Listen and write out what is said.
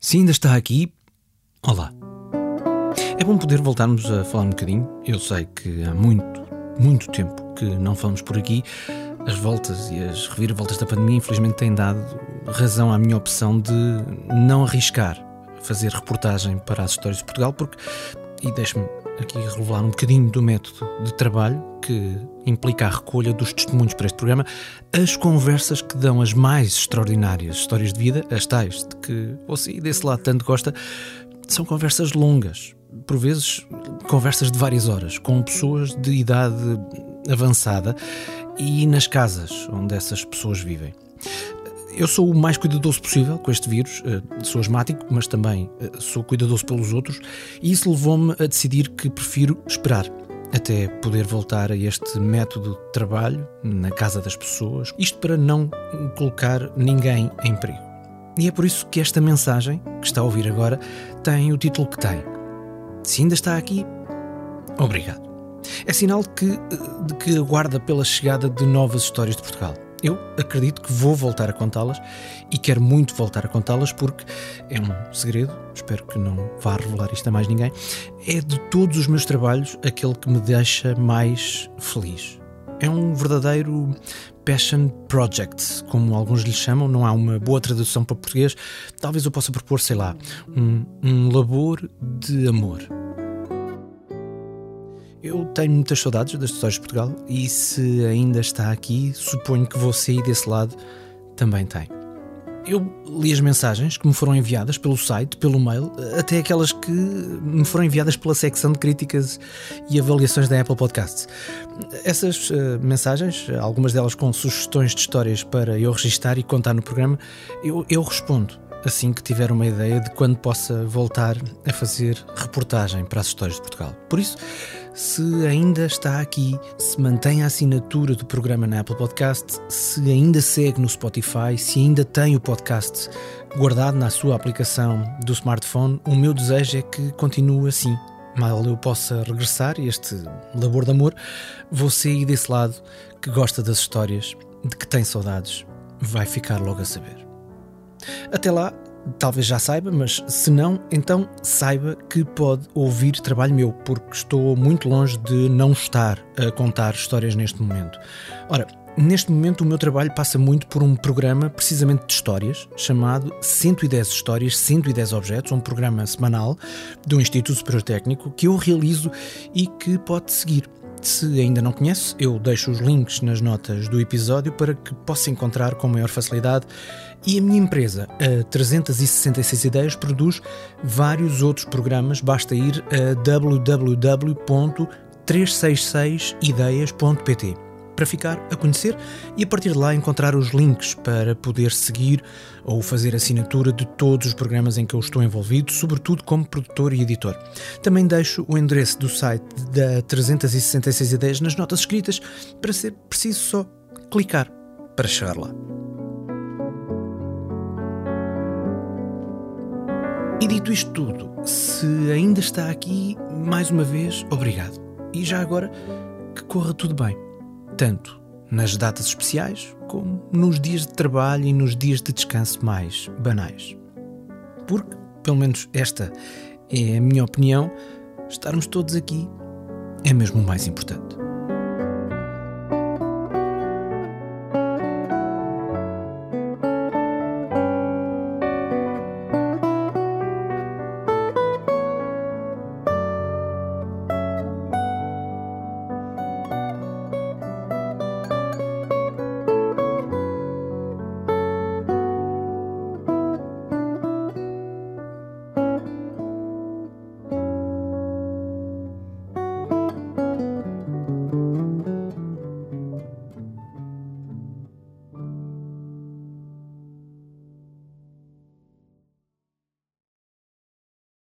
Se ainda está aqui, olá. É bom poder voltarmos a falar um bocadinho. Eu sei que há muito, muito tempo que não falamos por aqui. As voltas e as reviravoltas da pandemia, infelizmente, têm dado razão à minha opção de não arriscar fazer reportagem para as histórias de Portugal, porque, e deixe-me aqui revelar um bocadinho do método de trabalho que implica a recolha dos testemunhos para este programa, as conversas que dão as mais extraordinárias histórias de vida, as tais de que você desse lado tanto gosta, são conversas longas, por vezes conversas de várias horas, com pessoas de idade avançada e nas casas onde essas pessoas vivem. Eu sou o mais cuidadoso possível com este vírus, eh, sou asmático, mas também eh, sou cuidadoso pelos outros, e isso levou-me a decidir que prefiro esperar até poder voltar a este método de trabalho na casa das pessoas, isto para não colocar ninguém em perigo. E é por isso que esta mensagem, que está a ouvir agora, tem o título que tem. Se ainda está aqui, obrigado. É sinal que, eh, de que aguarda pela chegada de novas histórias de Portugal. Eu acredito que vou voltar a contá-las e quero muito voltar a contá-las porque é um segredo, espero que não vá revelar isto a mais ninguém. É de todos os meus trabalhos aquele que me deixa mais feliz. É um verdadeiro passion project, como alguns lhe chamam, não há uma boa tradução para português. Talvez eu possa propor, sei lá, um, um labor de amor. Eu tenho muitas saudades das histórias de Portugal e se ainda está aqui, suponho que você desse lado também tem. Eu li as mensagens que me foram enviadas pelo site, pelo mail, até aquelas que me foram enviadas pela secção de críticas e avaliações da Apple Podcasts. Essas uh, mensagens, algumas delas com sugestões de histórias para eu registar e contar no programa, eu, eu respondo assim que tiver uma ideia de quando possa voltar a fazer reportagem para as histórias de Portugal. Por isso, se ainda está aqui, se mantém a assinatura do programa na Apple Podcast, se ainda segue no Spotify, se ainda tem o podcast guardado na sua aplicação do smartphone, o meu desejo é que continue assim. Mal eu possa regressar este labor de amor, você aí desse lado que gosta das histórias, de que tem saudades, vai ficar logo a saber. Até lá, talvez já saiba, mas se não, então saiba que pode ouvir trabalho meu, porque estou muito longe de não estar a contar histórias neste momento. Ora, neste momento o meu trabalho passa muito por um programa precisamente de histórias, chamado 110 Histórias, 110 Objetos, um programa semanal do Instituto Superior Técnico que eu realizo e que pode seguir. Se ainda não conhece, eu deixo os links nas notas do episódio para que possa encontrar com maior facilidade. E a minha empresa, a 366 Ideias, produz vários outros programas. Basta ir a www.366ideias.pt para ficar a conhecer e a partir de lá encontrar os links para poder seguir ou fazer assinatura de todos os programas em que eu estou envolvido, sobretudo como produtor e editor. Também deixo o endereço do site da 366 Ideias nas notas escritas para ser preciso só clicar para chegar lá. E dito isto tudo, se ainda está aqui, mais uma vez, obrigado. E já agora, que corra tudo bem tanto nas datas especiais como nos dias de trabalho e nos dias de descanso mais banais. Porque, pelo menos esta é a minha opinião, estarmos todos aqui é mesmo o mais importante.